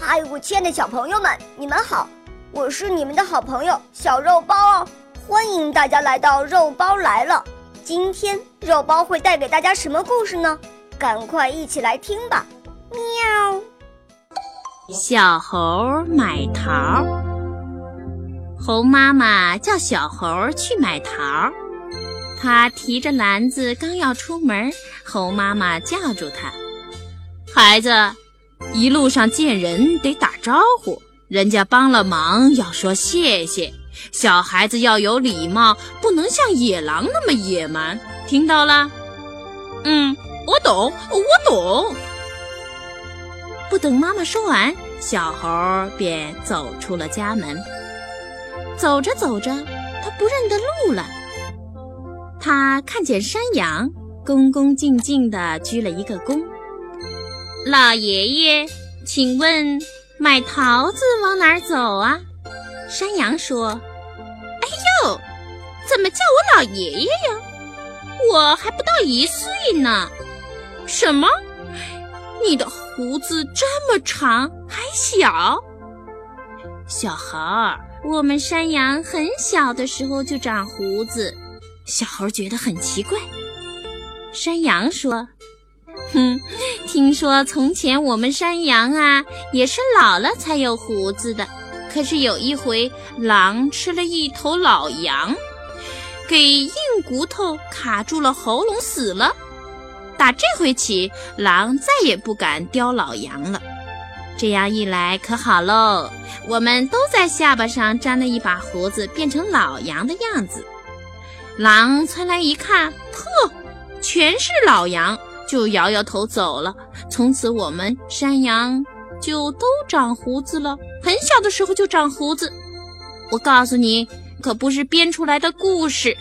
嗨，我亲爱的小朋友们，你们好！我是你们的好朋友小肉包哦，欢迎大家来到肉包来了。今天肉包会带给大家什么故事呢？赶快一起来听吧！喵。小猴买桃，猴妈妈叫小猴去买桃，他提着篮子刚要出门，猴妈妈叫住他：“孩子。”一路上见人得打招呼，人家帮了忙要说谢谢。小孩子要有礼貌，不能像野狼那么野蛮，听到了？嗯，我懂，我懂。不等妈妈说完，小猴便走出了家门。走着走着，他不认得路了。他看见山羊恭恭敬敬地鞠了一个躬。老爷爷，请问买桃子往哪儿走啊？山羊说：“哎呦，怎么叫我老爷爷呀？我还不到一岁呢。什么？你的胡子这么长，还小？小猴，我们山羊很小的时候就长胡子。”小猴觉得很奇怪。山羊说。哼，听说从前我们山羊啊，也是老了才有胡子的。可是有一回，狼吃了一头老羊，给硬骨头卡住了喉咙，死了。打这回起，狼再也不敢叼老羊了。这样一来可好喽，我们都在下巴上粘了一把胡子，变成老羊的样子。狼窜来一看，呵，全是老羊。就摇摇头走了。从此我们山羊就都长胡子了，很小的时候就长胡子。我告诉你，可不是编出来的故事。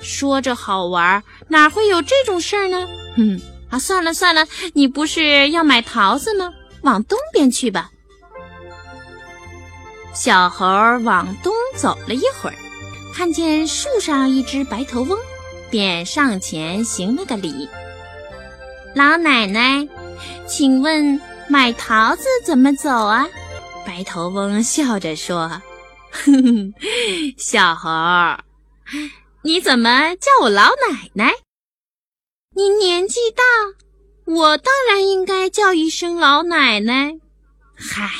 说着好玩，哪会有这种事儿呢？哼，啊，算了算了，你不是要买桃子吗？往东边去吧。小猴往东走了一会儿，看见树上一只白头翁，便上前行了个礼。老奶奶，请问买桃子怎么走啊？白头翁笑着说：“哼哼，小猴，你怎么叫我老奶奶？你年纪大，我当然应该叫一声老奶奶。嗨，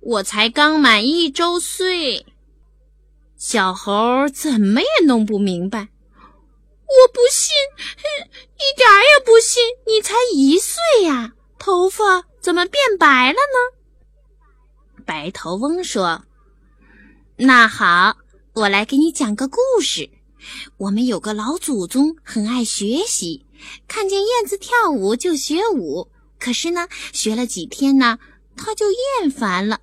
我才刚满一周岁。”小猴怎么也弄不明白。我不信，一点儿也不信！你才一岁呀，头发怎么变白了呢？白头翁说：“那好，我来给你讲个故事。我们有个老祖宗，很爱学习，看见燕子跳舞就学舞。可是呢，学了几天呢，他就厌烦了；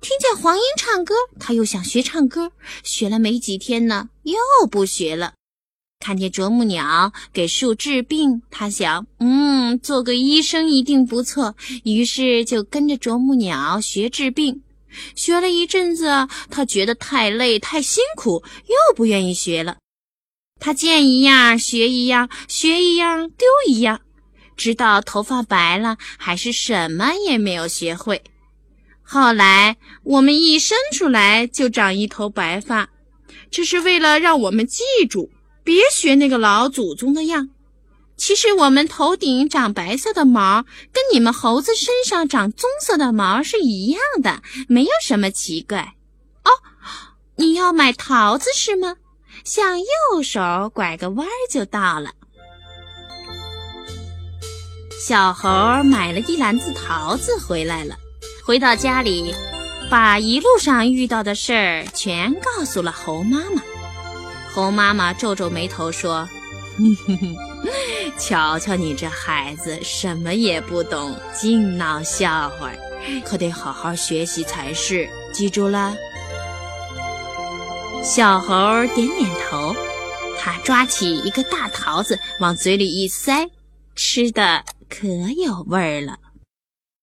听见黄莺唱歌，他又想学唱歌，学了没几天呢，又不学了。”看见啄木鸟给树治病，他想，嗯，做个医生一定不错。于是就跟着啄木鸟学治病。学了一阵子，他觉得太累太辛苦，又不愿意学了。他见一样学一样，学一样丢一样，直到头发白了，还是什么也没有学会。后来我们一生出来就长一头白发，这是为了让我们记住。别学那个老祖宗的样。其实我们头顶长白色的毛，跟你们猴子身上长棕色的毛是一样的，没有什么奇怪。哦，你要买桃子是吗？向右手拐个弯就到了。小猴买了一篮子桃子回来了，回到家里，把一路上遇到的事儿全告诉了猴妈妈。猴妈妈皱皱眉头说：“哼 哼瞧瞧你这孩子，什么也不懂，净闹笑话，可得好好学习才是。记住了。”小猴点点头，他抓起一个大桃子往嘴里一塞，吃的可有味儿了。